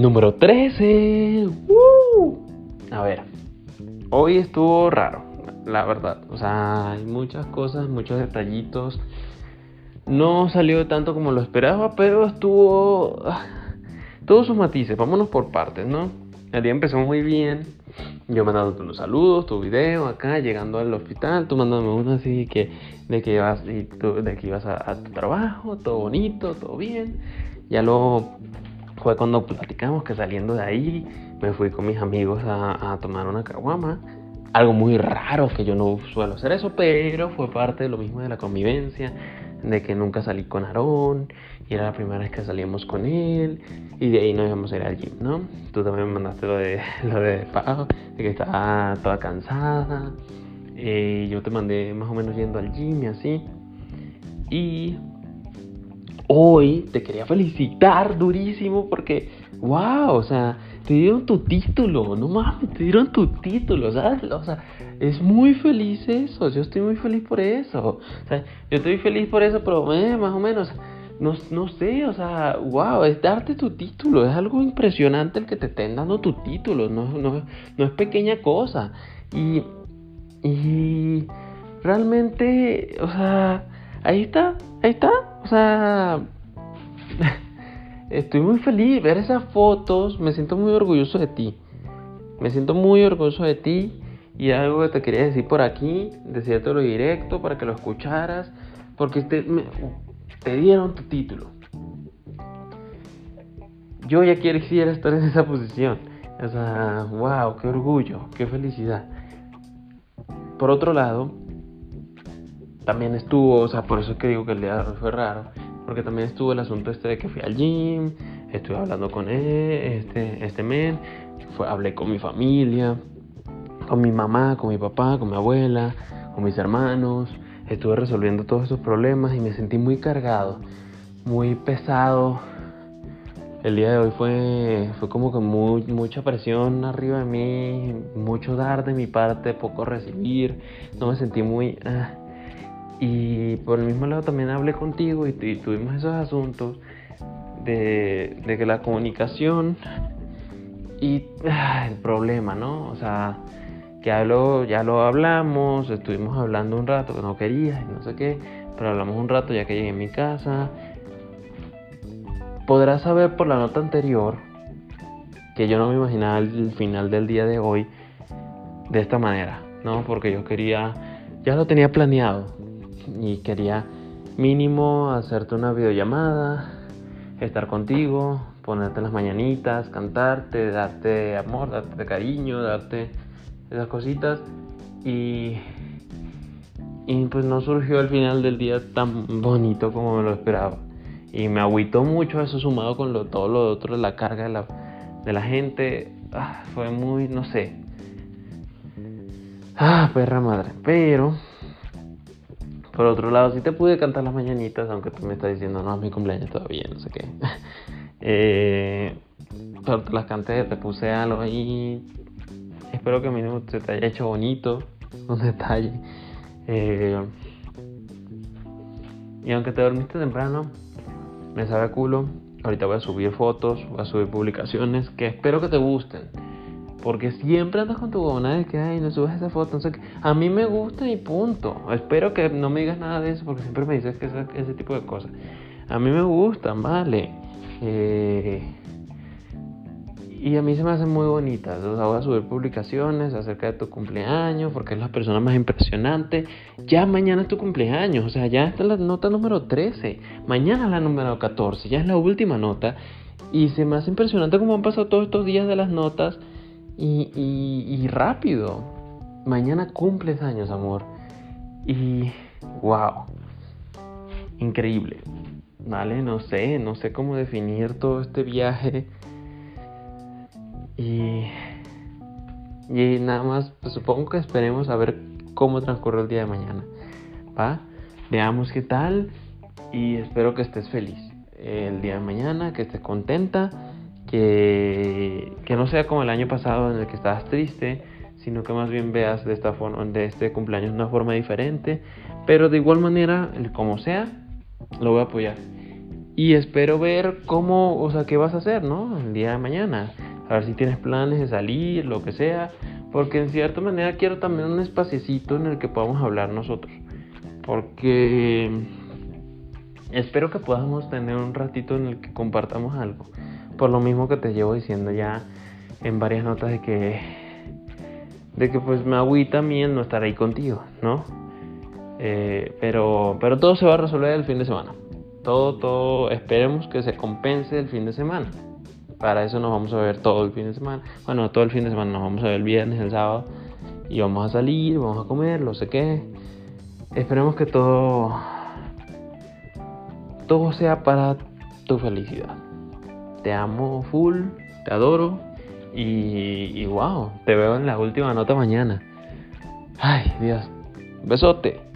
Número 13. ¡Woo! A ver, hoy estuvo raro, la verdad. O sea, hay muchas cosas, muchos detallitos. No salió tanto como lo esperaba, pero estuvo... Ah, todos sus matices, vámonos por partes, ¿no? El día empezó muy bien. Yo mandándote unos saludos, tu video acá, llegando al hospital, tú mandándome uno así que de que ibas, de que ibas a, tu trabajo, todo bonito, todo bien. Ya lo fue cuando platicamos que saliendo de ahí me fui con mis amigos a, a tomar una caguama. Algo muy raro que yo no suelo hacer eso, pero fue parte de lo mismo de la convivencia de que nunca salí con Aarón y era la primera vez que salíamos con él y de ahí nos íbamos a ir al gym, ¿no? Tú también me mandaste lo de lo de Pau, de que estaba toda cansada. Eh, yo te mandé más o menos yendo al gym y así. Y hoy te quería felicitar durísimo porque, wow, o sea, te dieron tu título, no mames, te dieron tu título. O sea, es muy feliz eso, yo estoy muy feliz por eso. O sea, yo estoy feliz por eso, pero eh, más o menos, no, no sé, o sea, wow, es darte tu título, es algo impresionante el que te estén dando tu título, no, no, no es pequeña cosa. Y, y realmente, o sea, ahí está, ahí está, o sea... estoy muy feliz ver esas fotos, me siento muy orgulloso de ti. Me siento muy orgulloso de ti y algo que te quería decir por aquí, lo directo para que lo escucharas, porque te, te dieron tu título. Yo ya quisiera estar en esa posición. O sea, wow, qué orgullo, qué felicidad. Por otro lado, también estuvo, o sea, por eso es que digo que el día fue raro, porque también estuvo el asunto este de que fui al gym, estuve hablando con él, este, este men, fue, hablé con mi familia, con mi mamá, con mi papá, con mi abuela, con mis hermanos, estuve resolviendo todos esos problemas y me sentí muy cargado, muy pesado. El día de hoy fue, fue como que muy, mucha presión arriba de mí, mucho dar de mi parte, poco recibir, no me sentí muy... Ah, y por el mismo lado también hablé contigo y, tuvimos esos asuntos de, que la comunicación y ah, el problema, ¿no? O sea, que ya lo, ya lo hablamos, estuvimos hablando un rato que no querías y no sé qué, pero hablamos un rato ya que llegué a mi casa. Podrás saber por la nota anterior que yo no me imaginaba el final del día de hoy de esta manera, ¿no? Porque yo quería, ya lo tenía planeado, y quería mínimo hacerte una videollamada, estar contigo, ponerte las mañanitas, cantarte, darte amor, darte cariño, darte esas cositas y y pues no surgió al final del día tan bonito como me lo esperaba. Y me agüitó mucho eso sumado con todo lo otro, la carga de la, de la gente. Ah, fue muy, no sé. Ah, perra madre. Pero por otro lado, sí te pude cantar las mañanitas, aunque tú me estás diciendo, no, es mi cumpleaños todavía, no sé qué. eh, pero las canté, te puse algo ahí. Espero que mínimo se te haya hecho bonito, un detalle. Eh, y aunque te dormiste temprano, me sabe a culo. Ahorita voy a subir fotos, voy a subir publicaciones que espero que te gusten. Porque siempre andas con tu gona de que, ay, no subes esa foto, no sé qué. A mí me gusta y punto. Espero que no me digas nada de eso porque siempre me dices que ese, ese tipo de cosas. A mí me gustan, vale. Eh, y a mí se me hacen muy bonitas. O sea, voy a subir publicaciones acerca de tu cumpleaños porque es la persona más impresionante. Ya mañana es tu cumpleaños. O sea, ya está la nota número 13. Mañana la número 14. Ya es la última nota. Y se me hace impresionante cómo han pasado todos estos días de las notas y, rápido. Mañana cumples años, amor. Y wow. Increíble. ¿Vale? No sé, no sé cómo definir todo este viaje. Y, y nada más, pues supongo que esperemos a ver cómo transcurre el día de mañana. ¿Va? Veamos qué tal y espero que estés feliz el día de mañana, que estés contenta que, no sea como el año pasado en el que estabas triste, sino que más bien veas de esta forma, de este cumpleaños de una forma diferente, pero de igual manera, como sea, lo voy a apoyar. Y espero ver cómo, o sea, qué vas a hacer, ¿no? El día de mañana. A ver si tienes planes de salir, lo que sea. Porque en cierta manera quiero también un espaciecito en el que podamos hablar nosotros. Porque espero que podamos tener un ratito en el que compartamos algo. Por lo mismo que te llevo diciendo ya en varias notas de que de que pues me agüita a no estar ahí contigo, ¿no? Eh, pero, pero todo se va a resolver el fin de semana. Todo, todo, esperemos que se compense el fin de semana. Para eso nos vamos a ver todo el fin de semana. Bueno, todo el fin de semana nos vamos a ver el viernes, el sábado. Y vamos a salir, vamos a comer, no sé qué. Esperemos que todo todo sea para tu felicidad. Te amo full, te adoro y, y wow, te veo en la última nota mañana. Ay, Dios. Besote.